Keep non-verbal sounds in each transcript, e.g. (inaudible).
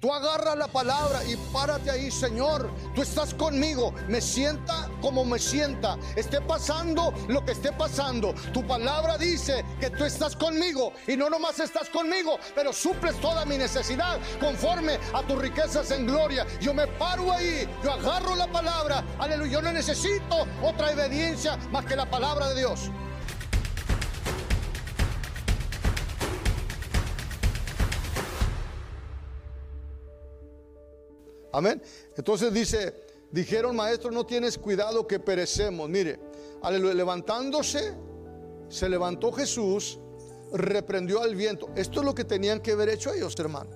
Tú agarras la palabra y párate ahí, Señor. Tú estás conmigo. Me sienta como me sienta. Esté pasando lo que esté pasando. Tu palabra dice que tú estás conmigo. Y no nomás estás conmigo, pero suples toda mi necesidad conforme a tus riquezas en gloria. Yo me paro ahí. Yo agarro la palabra. Aleluya. Yo no necesito otra obediencia más que la palabra de Dios. Amén. Entonces dice, dijeron, maestro, no tienes cuidado que perecemos. Mire, aleluya, levantándose, se levantó Jesús, reprendió al viento. Esto es lo que tenían que haber hecho ellos, hermano.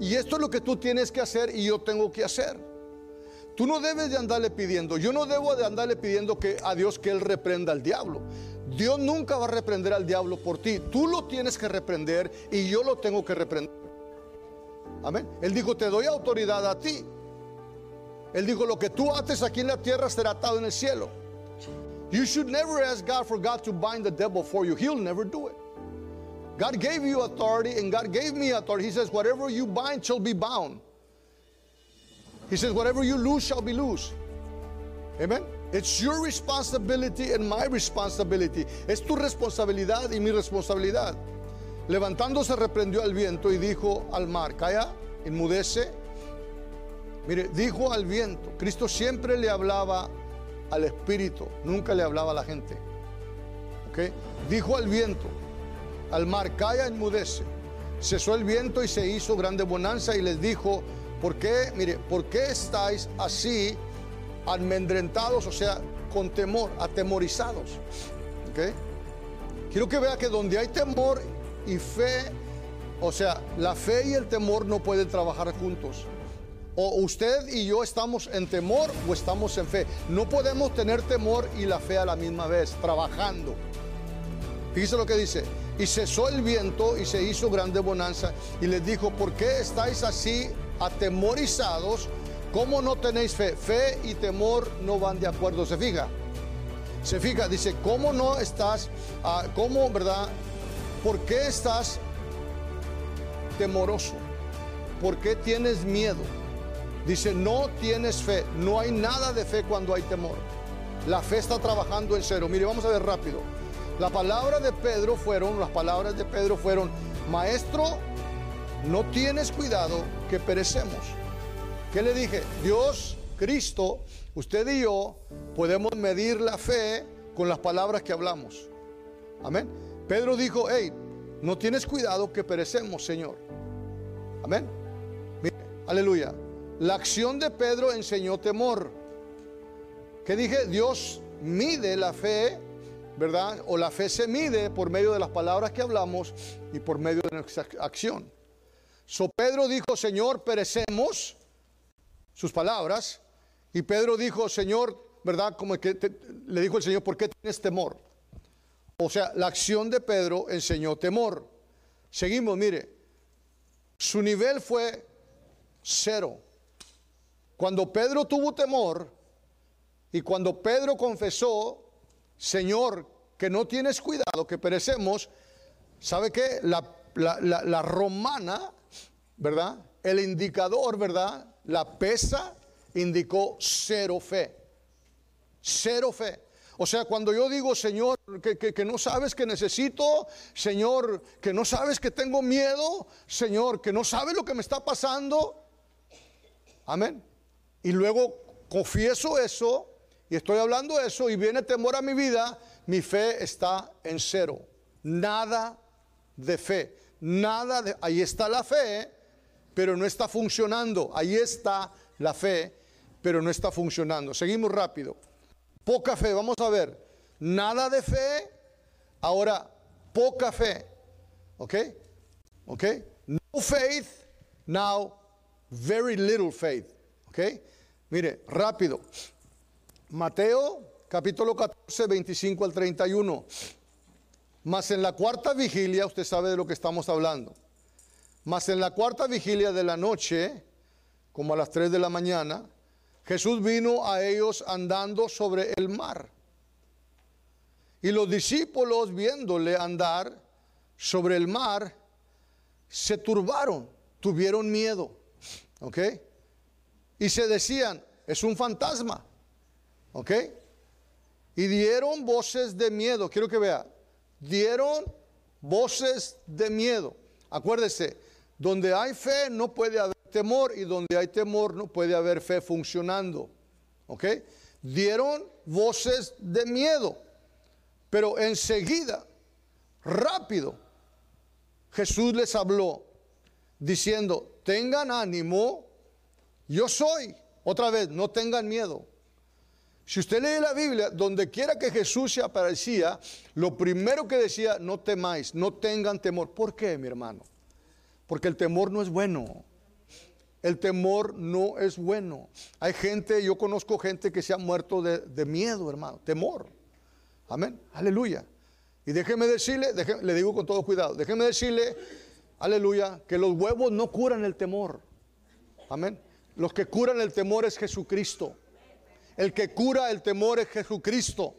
Y esto es lo que tú tienes que hacer y yo tengo que hacer. Tú no debes de andarle pidiendo, yo no debo de andarle pidiendo que a Dios que Él reprenda al diablo. Dios nunca va a reprender al diablo por ti. Tú lo tienes que reprender y yo lo tengo que reprender. Amén. Él dijo, te doy autoridad a ti. Él dijo, lo que tú ates aquí en la tierra será atado en el cielo. You should never ask God for God to bind the devil for you. He'll never do it. God gave you authority and God gave me authority. He says, whatever you bind shall be bound. He says, whatever you lose shall be loose. Amen. It's your responsibility and my responsibility. Es tu responsabilidad y mi responsabilidad. Levantándose reprendió al viento y dijo al mar, calla, enmudece. Mire, dijo al viento, Cristo siempre le hablaba al espíritu, nunca le hablaba a la gente. ¿Ok? Dijo al viento, al mar, calla, enmudece. Cesó el viento y se hizo grande bonanza y les dijo, ¿por qué? Mire, ¿por qué estáis así almendrentados, o sea, con temor, atemorizados? ¿Ok? Quiero que vea que donde hay temor y fe, o sea, la fe y el temor no pueden trabajar juntos. O usted y yo estamos en temor o estamos en fe. No podemos tener temor y la fe a la misma vez, trabajando. Fíjese lo que dice. Y cesó el viento y se hizo grande bonanza. Y les dijo, ¿por qué estáis así atemorizados? ¿Cómo no tenéis fe? Fe y temor no van de acuerdo. ¿Se fija? Se fija, dice, ¿cómo no estás, ah, cómo, verdad? ¿Por qué estás temoroso? ¿Por qué tienes miedo? Dice, no tienes fe. No hay nada de fe cuando hay temor. La fe está trabajando en cero. Mire, vamos a ver rápido. La palabra de Pedro fueron, las palabras de Pedro fueron, maestro, no tienes cuidado que perecemos. ¿Qué le dije? Dios, Cristo, usted y yo podemos medir la fe con las palabras que hablamos. Amén. Pedro dijo, hey, no tienes cuidado que perecemos, Señor. Amén. Mire, aleluya. La acción de Pedro enseñó temor. ¿Qué dije? Dios mide la fe, ¿verdad? O la fe se mide por medio de las palabras que hablamos y por medio de nuestra acción. So Pedro dijo, Señor, perecemos, sus palabras. Y Pedro dijo, Señor, ¿verdad? Como que le dijo el Señor, ¿por qué tienes temor? O sea, la acción de Pedro enseñó temor. Seguimos, mire, su nivel fue cero. Cuando Pedro tuvo temor y cuando Pedro confesó, Señor, que no tienes cuidado, que perecemos, ¿sabe qué? La, la romana, ¿verdad? El indicador, ¿verdad? La pesa indicó cero fe. Cero fe. O sea, cuando yo digo, Señor, que, no sabes que necesito, Señor, que no sabes que tengo miedo, Señor, que no sabes lo que me está pasando. Amén. Y luego confieso eso y estoy hablando eso y viene temor a mi vida, mi fe está en cero. Nada de fe. Nada de... Ahí está la fe, pero no está funcionando. Ahí está la fe, pero no está funcionando. Seguimos rápido. Poca fe, vamos a ver. Nada de fe, ahora poca fe. ¿Ok? ¿Ok? No faith, now very little faith. ¿Ok? Mire, rápido. Mateo capítulo 14, 25 al 31. Mas en la cuarta vigilia, usted sabe de lo que estamos hablando. Mas en la cuarta vigilia de la noche, como a las 3 de la mañana, Jesús vino a ellos andando sobre el mar. Y los discípulos viéndole andar sobre el mar, se turbaron, tuvieron miedo. ¿Ok? Y se decían, es un fantasma. ¿Ok? Y dieron voces de miedo. Quiero que vea. Dieron voces de miedo. Acuérdese, donde hay fe no puede haber temor y donde hay temor no puede haber fe funcionando. ¿Ok? Dieron voces de miedo. Pero enseguida, rápido, Jesús les habló diciendo, tengan ánimo, yo soy. Otra vez, no tengan miedo. Si usted lee la Biblia, donde quiera que Jesús se aparecía, lo primero que decía, no temáis, no tengan temor. ¿Por qué, mi hermano? Porque el temor no es bueno. El temor no es bueno. Hay gente, yo conozco gente que se ha muerto de, miedo, hermano, temor. Amén, aleluya. Y déjeme decirle, le digo con todo cuidado, déjeme decirle, aleluya, que los huevos no curan el temor. Amén. Los que curan el temor es Jesucristo. El que cura el temor es Jesucristo.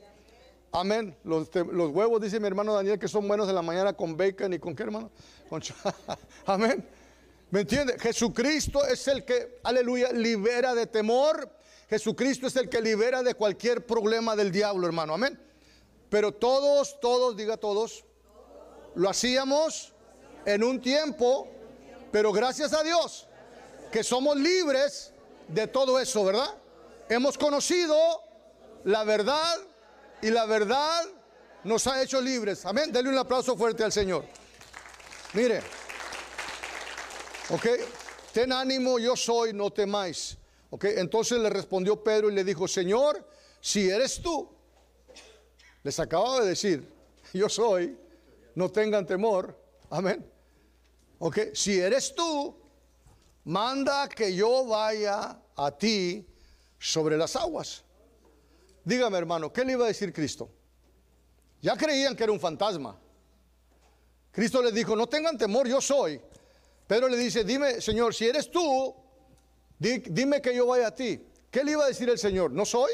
Amén. Los, huevos, dice mi hermano Daniel, que son buenos en la mañana con bacon y con qué, hermano. Con (laughs) Amén. ¿Me entiende? Jesucristo es el que, aleluya, libera de temor. Jesucristo es el que libera de cualquier problema del diablo, hermano. Amén. Pero todos, todos, diga todos, lo hacíamos en un tiempo, pero gracias a Dios que somos libres de todo eso, ¿verdad? Hemos conocido la verdad y la verdad nos ha hecho libres. Amén. Denle un aplauso fuerte al Señor. Mire. Ok. Ten ánimo, yo soy, no temáis. Ok. Entonces le respondió Pedro y le dijo, Señor, si eres tú, les acabo de decir, (laughs) yo soy, no tengan temor. Amén. Ok. Si eres tú, manda que yo vaya a ti sobre las aguas. Dígame hermano, ¿qué le iba a decir Cristo? Ya creían que era un fantasma. Cristo les dijo, no tengan temor, yo soy. Pedro le dice, dime, Señor, si eres tú, dime que yo vaya a ti. ¿Qué le iba a decir el Señor? ¿No soy?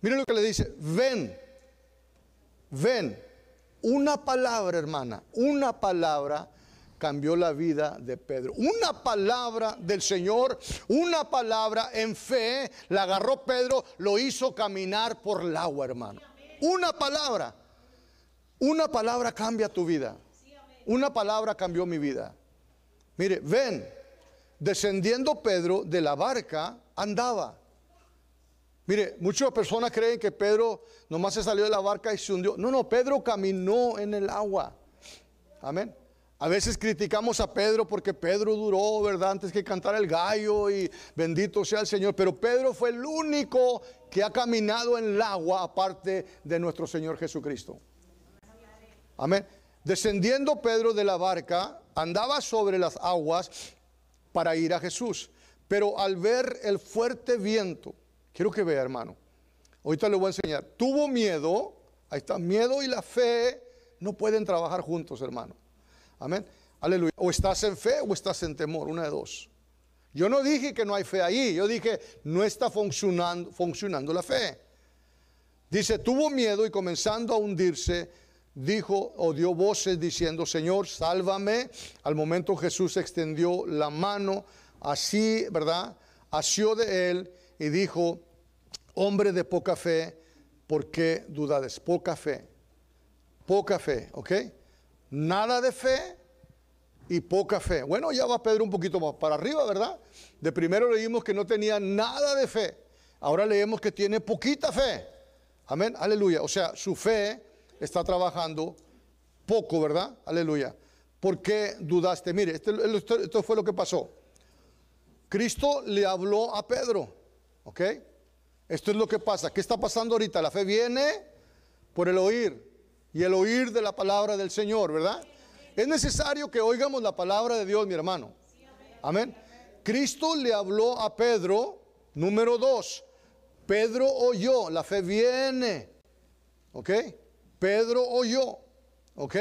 Mire lo que le dice, ven, ven. Una palabra, hermana, una palabra cambió la vida de Pedro. Una palabra del Señor, una palabra en fe, la agarró Pedro, lo hizo caminar por el agua, hermano. Una palabra, una palabra cambia tu vida. Una palabra cambió mi vida. Mire, ven, descendiendo Pedro de la barca, andaba. Mire, muchas personas creen que Pedro nomás se salió de la barca y se hundió. No, no, Pedro caminó en el agua. Amén. A veces criticamos a Pedro porque Pedro duró, ¿verdad? Antes que cantar el gallo y bendito sea el Señor. Pero Pedro fue el único que ha caminado en el agua aparte de nuestro Señor Jesucristo. Amén. Descendiendo Pedro de la barca, andaba sobre las aguas para ir a Jesús. Pero al ver el fuerte viento, quiero que vea hermano, ahorita le voy a enseñar, tuvo miedo, ahí está, miedo y la fe no pueden trabajar juntos hermano. Amén. Aleluya. O estás en fe o estás en temor, una de dos. Yo no dije que no hay fe ahí, yo dije no está funcionando, funcionando la fe. Dice, tuvo miedo y comenzando a hundirse, dijo o dio voces diciendo, Señor, sálvame. Al momento Jesús extendió la mano así, ¿verdad? Asió de él y dijo, hombre de poca fe, ¿por qué dudades? Poca fe, poca fe, ¿ok? nada de fe y poca fe. Bueno, ya va Pedro un poquito más para arriba, ¿verdad? De primero leímos que no tenía nada de fe. Ahora leemos que tiene poquita fe. Amén, aleluya. O sea, su fe está trabajando poco, ¿verdad? Aleluya. ¿Por qué dudaste? Mire, esto, esto fue lo que pasó. Cristo le habló a Pedro, ¿ok? Esto es lo que pasa. ¿Qué está pasando ahorita? La fe viene por el oír y el oír de la palabra del Señor, ¿verdad? Es necesario que oigamos la palabra de Dios, mi hermano. Amén. Cristo le habló a Pedro, número dos. Pedro oyó, la fe viene. ¿Ok? Pedro oyó. ¿Ok?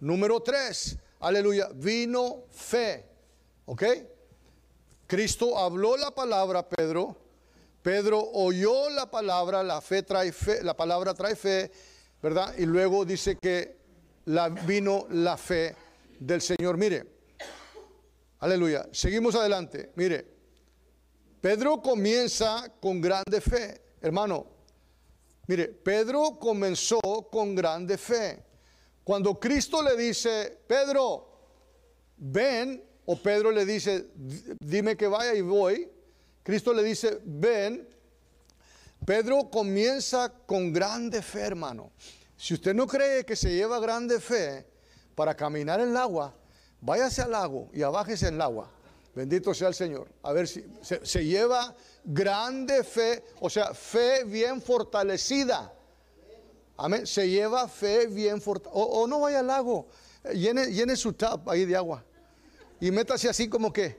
Número tres. Aleluya. Vino fe. ¿Ok? Cristo habló la palabra Pedro. Pedro oyó la palabra, la fe trae fe, la palabra trae fe ¿verdad? Y luego dice que la, vino la fe del Señor. Mire, Aleluya. Seguimos adelante. Mire, Pedro comienza con grande fe. Hermano, mire, Pedro comenzó con grande fe. Cuando Cristo le dice, Pedro, ven, o Pedro le dice, dime que vaya y voy, Cristo le dice, ven, Pedro comienza con grande fe, hermano. Si usted no cree que se lleva grande fe para caminar en el agua, váyase al lago y abájese en el agua. Bendito sea el Señor. A ver si se, lleva grande fe, o sea, fe bien fortalecida. Amén. Se lleva fe bien fortalecida. O, no vaya al lago, llene, llene su tap ahí de agua. Y métase así como que,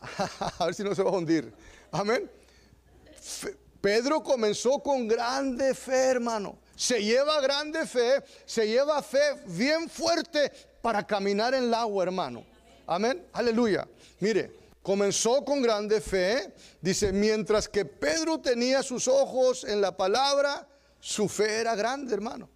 (laughs) a ver si no se va a hundir. Amén. Pedro comenzó con grande fe, hermano. Se lleva grande fe, se lleva fe bien fuerte para caminar en el agua, hermano. Amén. Aleluya. Mire, comenzó con grande fe. Dice, mientras que Pedro tenía sus ojos en la palabra, su fe era grande, hermano.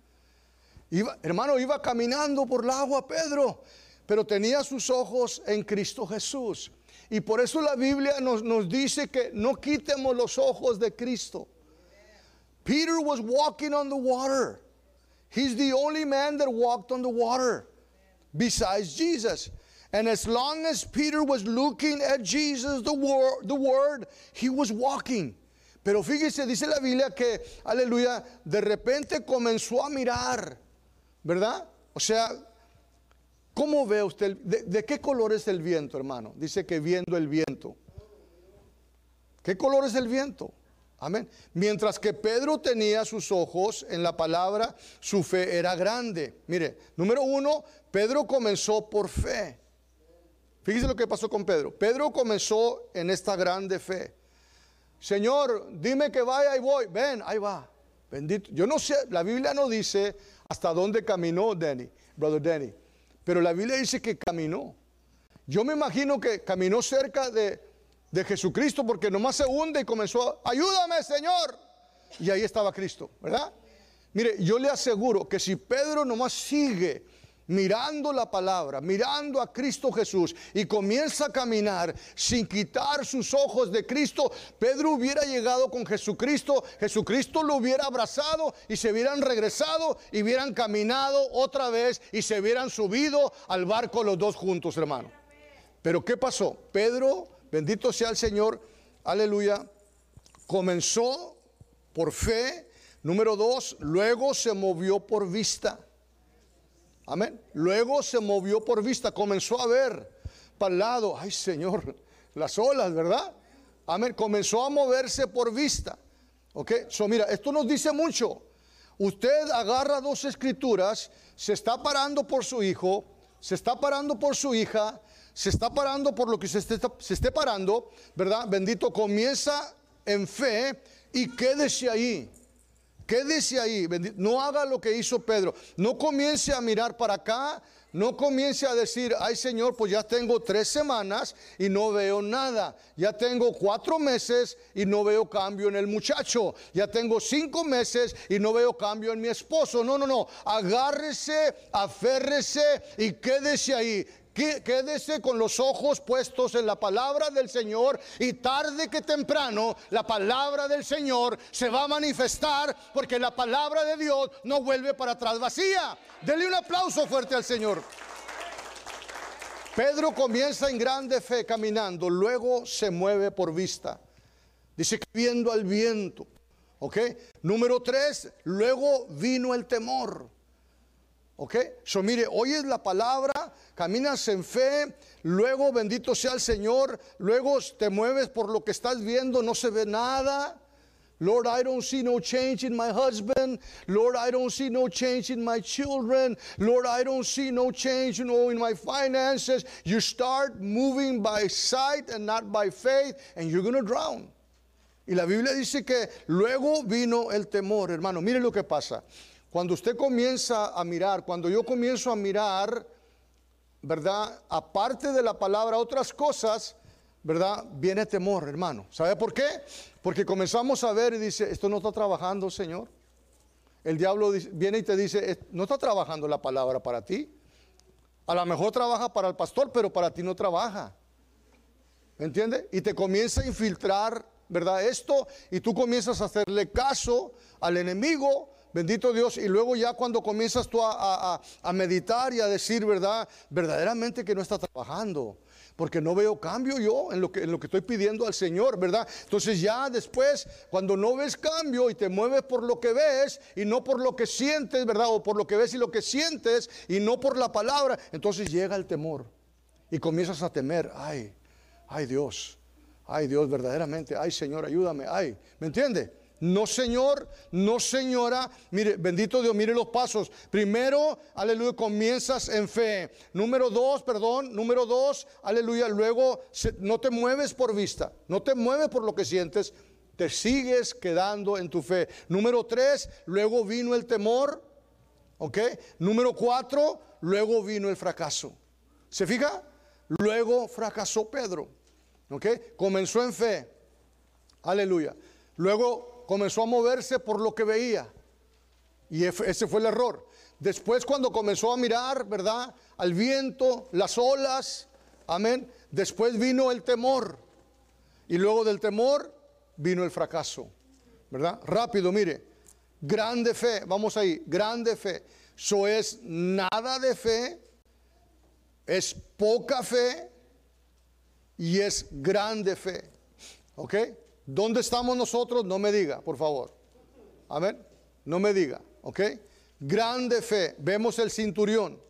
Hermano, iba caminando por el agua Pedro, pero tenía sus ojos en Cristo Jesús. Y por eso la Biblia nos, nos dice que no quitemos los ojos de Cristo. Peter was walking on the water. He's the only man that walked on the water besides Jesus. And as long as Peter was looking at Jesus, the word, the word, he was walking. Pero fíjese, dice la Biblia que, aleluya, de repente comenzó a mirar, ¿verdad? O sea, ¿Cómo ve usted? De, qué color es el viento, hermano? Dice que viendo el viento. ¿Qué color es el viento? Amén. Mientras que Pedro tenía sus ojos en la palabra, su fe era grande. Mire, número uno, Pedro comenzó por fe. Fíjese lo que pasó con Pedro. Pedro comenzó en esta grande fe. Señor, dime que vaya y voy. Ven, ahí va. Bendito. Yo no sé, la Biblia no dice hasta dónde caminó Danny, brother Danny. Pero la Biblia dice que caminó. Yo me imagino que caminó cerca de, Jesucristo porque nomás se hunde y comenzó, ayúdame Señor. Y ahí estaba Cristo, ¿verdad? Mire, yo le aseguro que si Pedro nomás sigue mirando la palabra, mirando a Cristo Jesús y comienza a caminar sin quitar sus ojos de Cristo, Pedro hubiera llegado con Jesucristo, Jesucristo lo hubiera abrazado y se hubieran regresado y hubieran caminado otra vez y se hubieran subido al barco los dos juntos, hermano. Pero ¿qué pasó? Pedro, bendito sea el Señor, aleluya, comenzó por fe, número dos, luego se movió por vista. Amén. Luego se movió por vista, comenzó a ver para el lado, ay Señor, las olas, ¿verdad? Amén. Comenzó a moverse por vista. Ok, so mira, esto nos dice mucho. Usted agarra dos escrituras, se está parando por su hijo, se está parando por su hija, se está parando por lo que se esté, se esté parando, ¿verdad? Bendito, comienza en fe y quédese ahí. Quédese ahí, no haga lo que hizo Pedro. No comience a mirar para acá, no comience a decir, ay Señor, pues ya tengo tres semanas y no veo nada. Ya tengo cuatro meses y no veo cambio en el muchacho. Ya tengo cinco meses y no veo cambio en mi esposo. No, no, no. Agárrese, aférrese y quédese ahí. Quédese con los ojos puestos en la palabra del Señor y tarde que temprano la palabra del Señor se va a manifestar porque la palabra de Dios no vuelve para atrás vacía. Dele un aplauso fuerte al Señor. Pedro comienza en grande fe caminando, luego se mueve por vista. Dice que viendo al viento. ¿Ok? Número tres, luego vino el temor. ¿Ok? So mire, oyes la palabra, caminas en fe, luego bendito sea el Señor, luego te mueves por lo que estás viendo, no se ve nada. Lord, I don't see no change in my husband. Lord, I don't see no change in my children. Lord, I don't see no change, you know, in my finances. You start moving by sight and not by faith, and you're going to drown. Y la Biblia dice que luego vino el temor, hermano. Mire lo que pasa. Cuando usted comienza a mirar, cuando yo comienzo a mirar, ¿verdad? Aparte de la palabra, otras cosas, ¿verdad? Viene temor, hermano. ¿Sabe por qué? Porque comenzamos a ver y dice, esto no está trabajando, Señor. El diablo viene y te dice, no está trabajando la palabra para ti. A lo mejor trabaja para el pastor, pero para ti no trabaja. ¿Me entiende? Y te comienza a infiltrar, ¿verdad? Esto, y tú comienzas a hacerle caso al enemigo, bendito Dios, y luego ya cuando comienzas tú a, meditar y a decir, ¿verdad? Verdaderamente que no está trabajando porque no veo cambio yo en lo, que, en lo que estoy pidiendo al Señor, ¿verdad? Entonces ya después, cuando no ves cambio y te mueves por lo que ves y no por lo que sientes, ¿verdad? O por lo que ves y lo que sientes y no por la palabra, entonces llega el temor y comienzas a temer, ay, ay Dios, ay Dios, verdaderamente, ay Señor, ayúdame, ay, ¿me entiende? No señor, no señora. Mire, bendito Dios, mire los pasos. Primero, aleluya, comienzas en fe. Número dos, perdón, número dos, aleluya, luego no te mueves por vista, no te mueves por lo que sientes, te sigues quedando en tu fe. Número tres, luego vino el temor, ¿ok? Número cuatro, luego vino el fracaso. ¿Se fija? Luego fracasó Pedro, ¿ok? Comenzó en fe, aleluya. Luego comenzó a moverse por lo que veía. Y ese fue el error. Después cuando comenzó a mirar, ¿verdad? Al viento, las olas, amén. Después vino el temor. Y luego del temor vino el fracaso. ¿Verdad? Rápido, mire. Grande fe, vamos ahí, grande fe. Eso es nada de fe, es poca fe y es grande fe. ¿Ok? ¿Dónde estamos nosotros? No me diga, por favor. Amén. No me diga, ¿ok? Grande fe. Vemos el cinturión.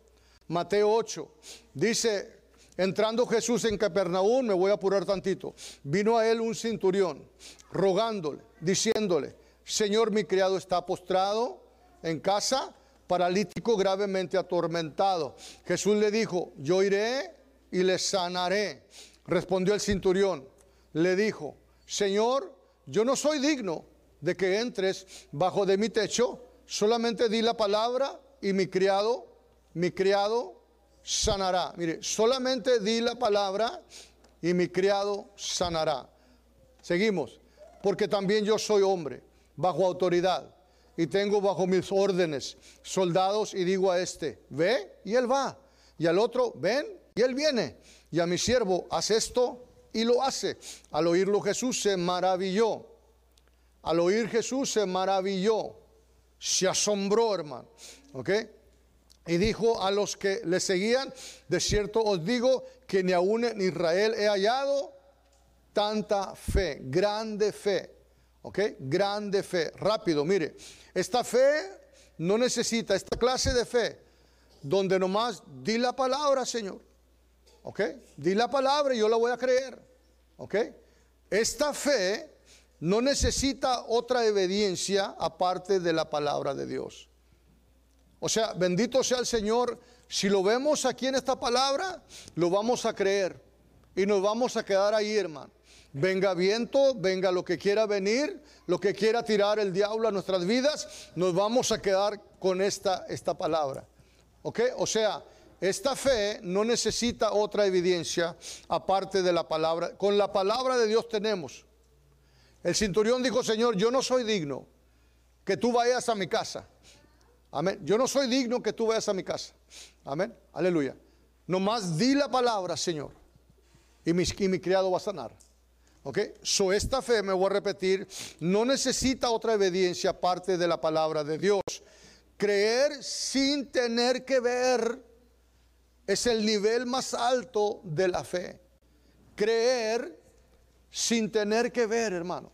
Mateo 8. Dice, entrando Jesús en Capernaum, me voy a apurar tantito. Vino a él un cinturión, rogándole, diciéndole, Señor, mi criado está postrado en casa, paralítico gravemente atormentado. Jesús le dijo, yo iré y le sanaré. Respondió el cinturión, le dijo, Señor, yo no soy digno de que entres bajo de mi techo, solamente di la palabra y mi criado, mi criado sanará. Mire, solamente di la palabra y mi criado sanará. Seguimos, porque también yo soy hombre, bajo autoridad, y tengo bajo mis órdenes soldados y digo a este, ve, y él va, y al otro, ven, y él viene, y a mi siervo, haz esto y lo hace. Al oírlo Jesús se maravilló. Al oír Jesús se maravilló. Se asombró, hermano. ¿Ok? Y dijo a los que le seguían, de cierto os digo que ni aún en Israel he hallado tanta fe, grande fe. ¿Ok? Grande fe. Rápido, mire. Esta fe no necesita, esta clase de fe, donde nomás di la palabra, Señor. ¿Ok? Di la palabra y yo la voy a creer. ¿Ok? Esta fe no necesita otra obediencia aparte de la palabra de Dios. O sea, bendito sea el Señor. Si lo vemos aquí en esta palabra, lo vamos a creer y nos vamos a quedar ahí, hermano. Venga viento, venga lo que quiera venir, lo que quiera tirar el diablo a nuestras vidas, nos vamos a quedar con esta, esta palabra. ¿Ok? O sea, esta fe no necesita otra evidencia aparte de la palabra. Con la palabra de Dios tenemos. El centurión dijo, Señor, yo no soy digno que tú vayas a mi casa. Amén. Yo no soy digno que tú vayas a mi casa. Amén. Aleluya. Nomás di la palabra, Señor. Y mi, y mi criado va a sanar. ¿Ok? So esta fe, me voy a repetir, no necesita otra evidencia aparte de la palabra de Dios. Creer sin tener que ver es el nivel más alto de la fe. Creer sin tener que ver, hermano.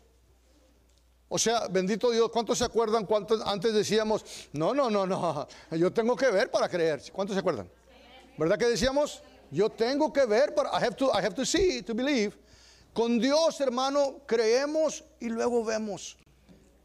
O sea, bendito Dios, ¿cuántos se acuerdan cuántos antes decíamos, no, no, no, no, (laughs) yo tengo que ver para creer? ¿Cuántos se acuerdan? ¿Verdad que decíamos? Yo tengo que ver para I have to I have to see to believe. Con Dios, hermano, creemos y luego vemos.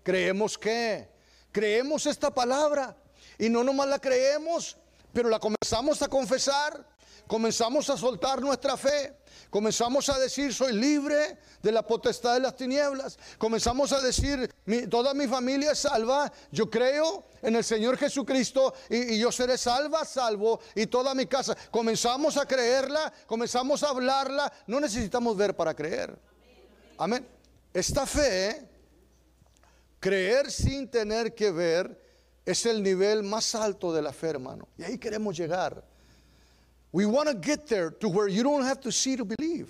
Creemos que creemos esta palabra y no nomás la creemos, pero la comenzamos a confesar, comenzamos a soltar nuestra fe, comenzamos a decir, soy libre de la potestad de las tinieblas, comenzamos a decir, toda mi familia es salva, yo creo en el Señor Jesucristo y, yo seré salva, salvo, y toda mi casa. Comenzamos a creerla, comenzamos a hablarla, no necesitamos ver para creer. Amén. Esta fe, creer sin tener que ver, es el nivel más alto de la fe, hermano. Y ahí queremos llegar. We want to get there to where you don't have to see to believe.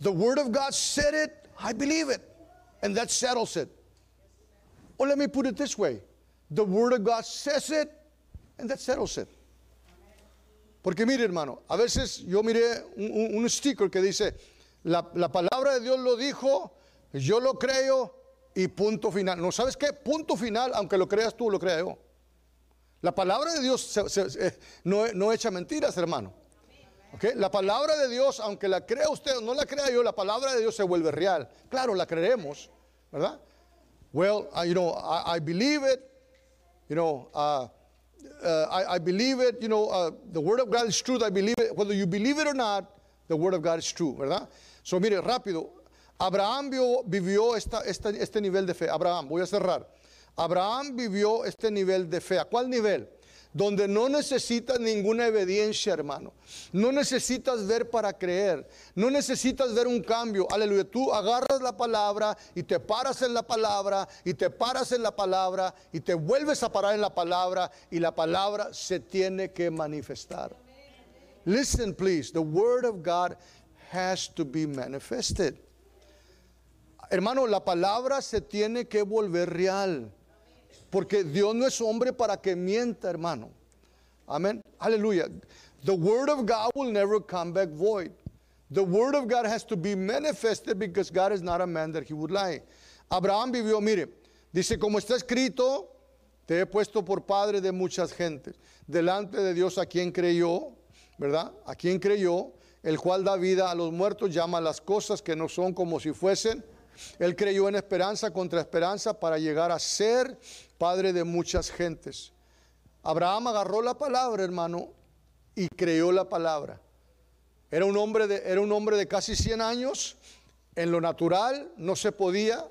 The Word of God said it, I believe it. And that settles it. Or let me put it this way the Word of God says it, and that settles it. Porque mire, hermano, a veces yo miré un, un sticker que dice: la, la palabra de Dios lo dijo, yo lo creo y punto final. No, ¿sabes qué? Punto final, aunque lo creas tú, lo crea yo. La palabra de Dios no, no echa mentiras, hermano. ¿Ok? La palabra de Dios, aunque la crea usted o no la crea yo, la palabra de Dios se vuelve real. Claro, la creeremos, ¿verdad? Well, I- you know, I, I believe it. You know, uh, uh, I, I believe it. You know, uh, the word of God is truth. I believe it. Whether you believe it or not, the word of God is true, ¿verdad? So, mire, rápido. Abraham vivió este nivel de fe. Abraham, voy a cerrar. Abraham vivió este nivel de fe. ¿A cuál nivel? Donde no necesitas ninguna evidencia, hermano. No necesitas ver para creer. No necesitas ver un cambio. Aleluya. Tú agarras la palabra y te paras en la palabra y te paras en la palabra y te vuelves a parar en la palabra y la palabra se tiene que manifestar. Listen, please. The word of God has to be manifested. Hermano, la palabra se tiene que volver real. Porque Dios no es hombre para que mienta, hermano. Amén. Aleluya. The word of God will never come back void. The word of God has to be manifested because God is not a man that he would lie. Abraham vivió, mire, dice, como está escrito, te he puesto por padre de muchas gentes. Delante de Dios a quien creyó, ¿verdad? A quien creyó, el cual da vida a los muertos, llama las cosas que no son como si fuesen. Él creyó en esperanza contra esperanza para llegar a ser padre de muchas gentes. Abraham agarró la palabra, hermano, y creyó la palabra. Era un hombre de, era un hombre de casi 100 años. En lo natural no se podía,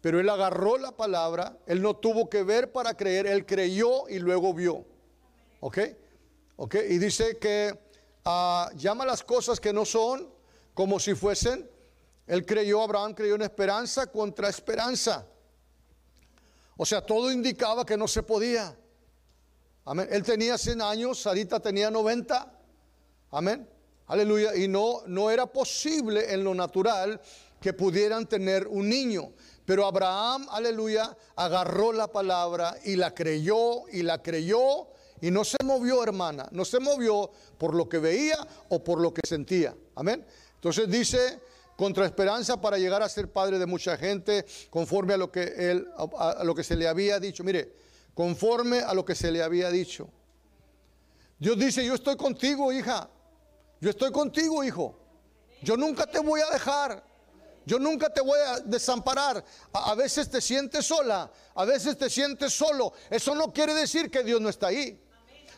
pero él agarró la palabra. Él no tuvo que ver para creer, él creyó y luego vio. ¿Ok? ¿Ok? Y dice que ah, llama las cosas que no son como si fuesen. Él creyó, Abraham creyó en esperanza contra esperanza. O sea, todo indicaba que no se podía. Amén. Él tenía 100 años, Sarita tenía 90. Amén. Aleluya. Y no, no era posible en lo natural que pudieran tener un niño. Pero Abraham, aleluya, agarró la palabra y la creyó y la creyó y no se movió, hermana. No se movió por lo que veía o por lo que sentía. Amén. Entonces dice, contra esperanza para llegar a ser padre de mucha gente, conforme a lo que él, a, lo que se le había dicho. Mire, conforme a lo que se le había dicho. Dios dice, yo estoy contigo, hija. Yo estoy contigo, hijo. Yo nunca te voy a dejar. Yo nunca te voy a desamparar. A, a veces te sientes sola, a veces te sientes solo. Eso no quiere decir que Dios no está ahí.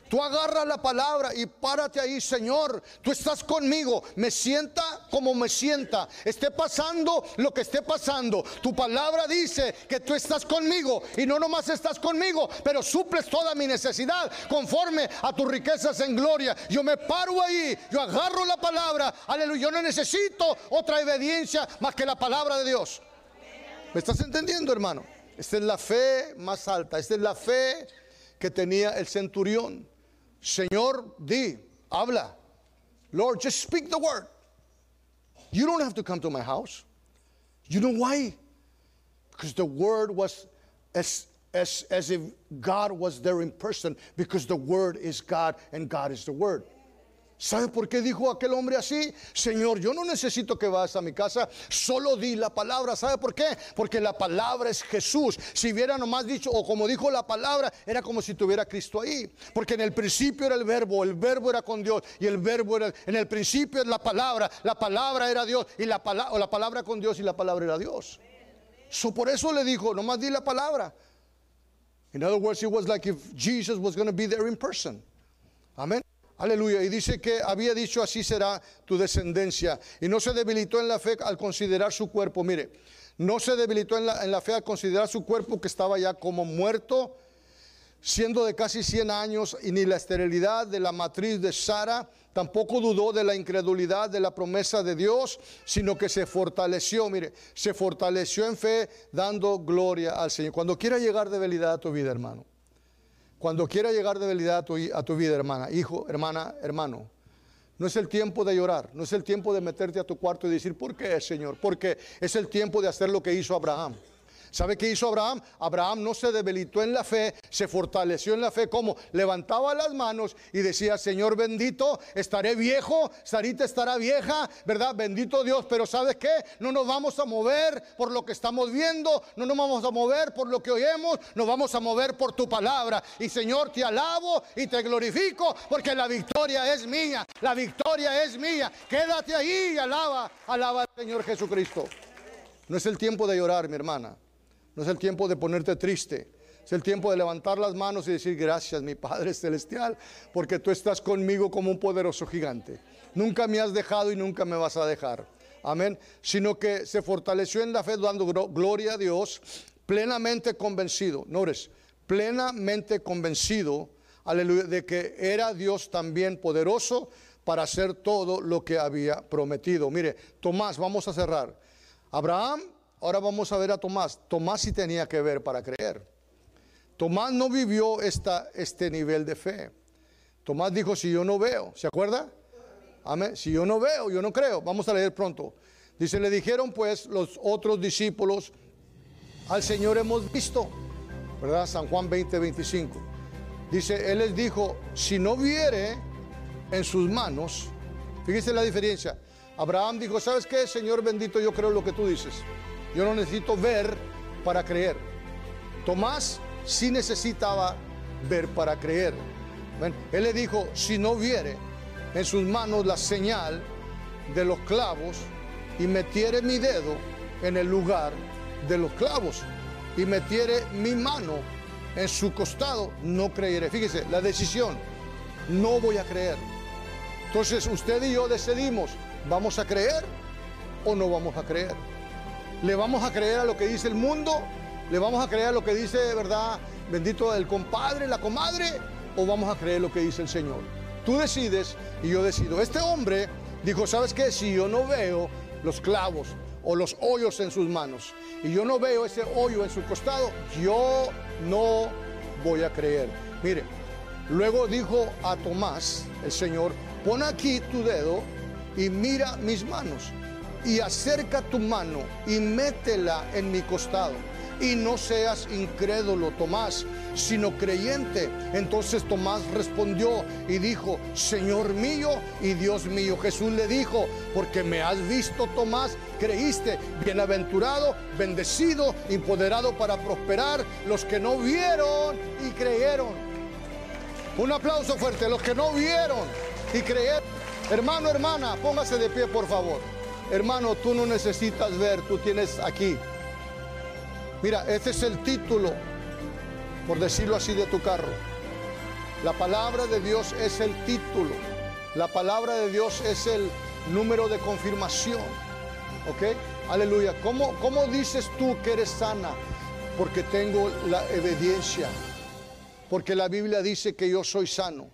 Tú agarras la palabra y párate ahí, Señor. Tú estás conmigo. Me sienta como me sienta. Esté pasando lo que esté pasando. Tu palabra dice que tú estás conmigo. Y no nomás estás conmigo, pero suples toda mi necesidad conforme a tus riquezas en gloria. Yo me paro ahí. Yo agarro la palabra. Aleluya. Yo no necesito otra obediencia más que la palabra de Dios. ¿Me estás entendiendo, hermano? Esta es la fe más alta. Esta es la fe que tenía el centurión. Señor, di, habla. Lord, just speak the word. You don't have to come to my house. You know why? Because the word was as, as, as if God was there in person, because the word is God and God is the word. ¿Sabe por qué dijo aquel hombre así? Señor, yo no necesito que vas a mi casa, solo di la palabra. ¿Sabe por qué? Porque la palabra es Jesús. Si hubiera nomás dicho, o como dijo la palabra, era como si tuviera Cristo ahí. Porque en el principio era el verbo, el verbo era con Dios y el verbo era, en el principio es la palabra, la palabra era Dios y la, pala- o la palabra con Dios y la palabra era Dios. So, por eso le dijo, nomás di la palabra. In other words, it was like if Jesus was going to be there in person. Amén. Aleluya. Y dice que había dicho así será tu descendencia. Y no se debilitó en la fe al considerar su cuerpo. Mire, no se debilitó en la, en la fe al considerar su cuerpo que estaba ya como muerto, siendo de casi 100 años, y ni la esterilidad de la matriz de Sara. Tampoco dudó de la incredulidad de la promesa de Dios, sino que se fortaleció, mire, se fortaleció en fe dando gloria al Señor. Cuando quiera llegar debilidad a tu vida, hermano. Cuando quiera llegar debilidad a tu, a tu vida, hermana, hijo, hermana, hermano, no es el tiempo de llorar, no es el tiempo de meterte a tu cuarto y decir, ¿por qué, Señor? Porque es el tiempo de hacer lo que hizo Abraham. ¿Sabe qué hizo Abraham? Abraham no se debilitó en la fe, se fortaleció en la fe como levantaba las manos y decía, Señor bendito, estaré viejo, Sarita estará vieja, ¿verdad? Bendito Dios, pero ¿sabes qué? No nos vamos a mover por lo que estamos viendo, no nos vamos a mover por lo que oímos, nos vamos a mover por tu palabra. Y Señor, te alabo y te glorifico porque la victoria es mía, la victoria es mía. Quédate ahí y alaba, alaba al Señor Jesucristo. No es el tiempo de llorar, mi hermana. No es el tiempo de ponerte triste. Es el tiempo de levantar las manos y decir gracias, mi Padre Celestial, porque tú estás conmigo como un poderoso gigante. Nunca me has dejado y nunca me vas a dejar. Amén. Sino que se fortaleció en la fe dando gloria a Dios, plenamente convencido. No eres plenamente convencido, de que era Dios también poderoso para hacer todo lo que había prometido. Mire, Tomás, vamos a cerrar. Abraham Ahora vamos a ver a Tomás. Tomás sí tenía que ver para creer. Tomás no vivió esta, este nivel de fe. Tomás dijo, si yo no veo, ¿se acuerda? Amén. Si yo no veo, yo no creo. Vamos a leer pronto. Dice, le dijeron pues los otros discípulos, al Señor hemos visto, ¿verdad? San Juan 20, 25. Dice, Él les dijo, si no viere en sus manos, fíjese la diferencia. Abraham dijo, ¿sabes qué, Señor bendito? Yo creo lo que tú dices. Yo no necesito ver para creer. Tomás sí necesitaba ver para creer. él le dijo, si no viere en sus manos la señal de los clavos y metiere mi dedo en el lugar de los clavos y metiere mi mano en su costado, no creeré. Fíjese, la decisión, no voy a creer. Entonces usted y yo decidimos, ¿vamos a creer o no vamos a creer? ¿Le vamos a creer a lo que dice el mundo? ¿Le vamos a creer a lo que dice, verdad, bendito el compadre, la comadre? ¿O vamos a creer lo que dice el Señor? Tú decides y yo decido. Este hombre dijo, ¿sabes qué? Si yo no veo los clavos o los hoyos en sus manos y yo no veo ese hoyo en su costado, yo no voy a creer. Mire, luego dijo a Tomás, el Señor, pon aquí tu dedo y mira mis manos y acerca tu mano y métela en mi costado. Y no seas incrédulo, Tomás, sino creyente. Entonces Tomás respondió y dijo, Señor mío y Dios mío. Jesús le dijo, porque me has visto, Tomás, creíste. Bienaventurado, bendecido, empoderado para prosperar los que no vieron y creyeron. Un aplauso fuerte, los que no vieron y creyeron. Hermano, hermana, póngase de pie, por favor. Hermano, tú no necesitas ver, tú tienes aquí. Mira, este es el título, por decirlo así, de tu carro. La palabra de Dios es el título. La palabra de Dios es el número de confirmación. ¿Ok? Aleluya. ¿Cómo, ¿Cómo dices tú que eres sana? Porque tengo la obediencia. Porque la Biblia dice que yo soy sano.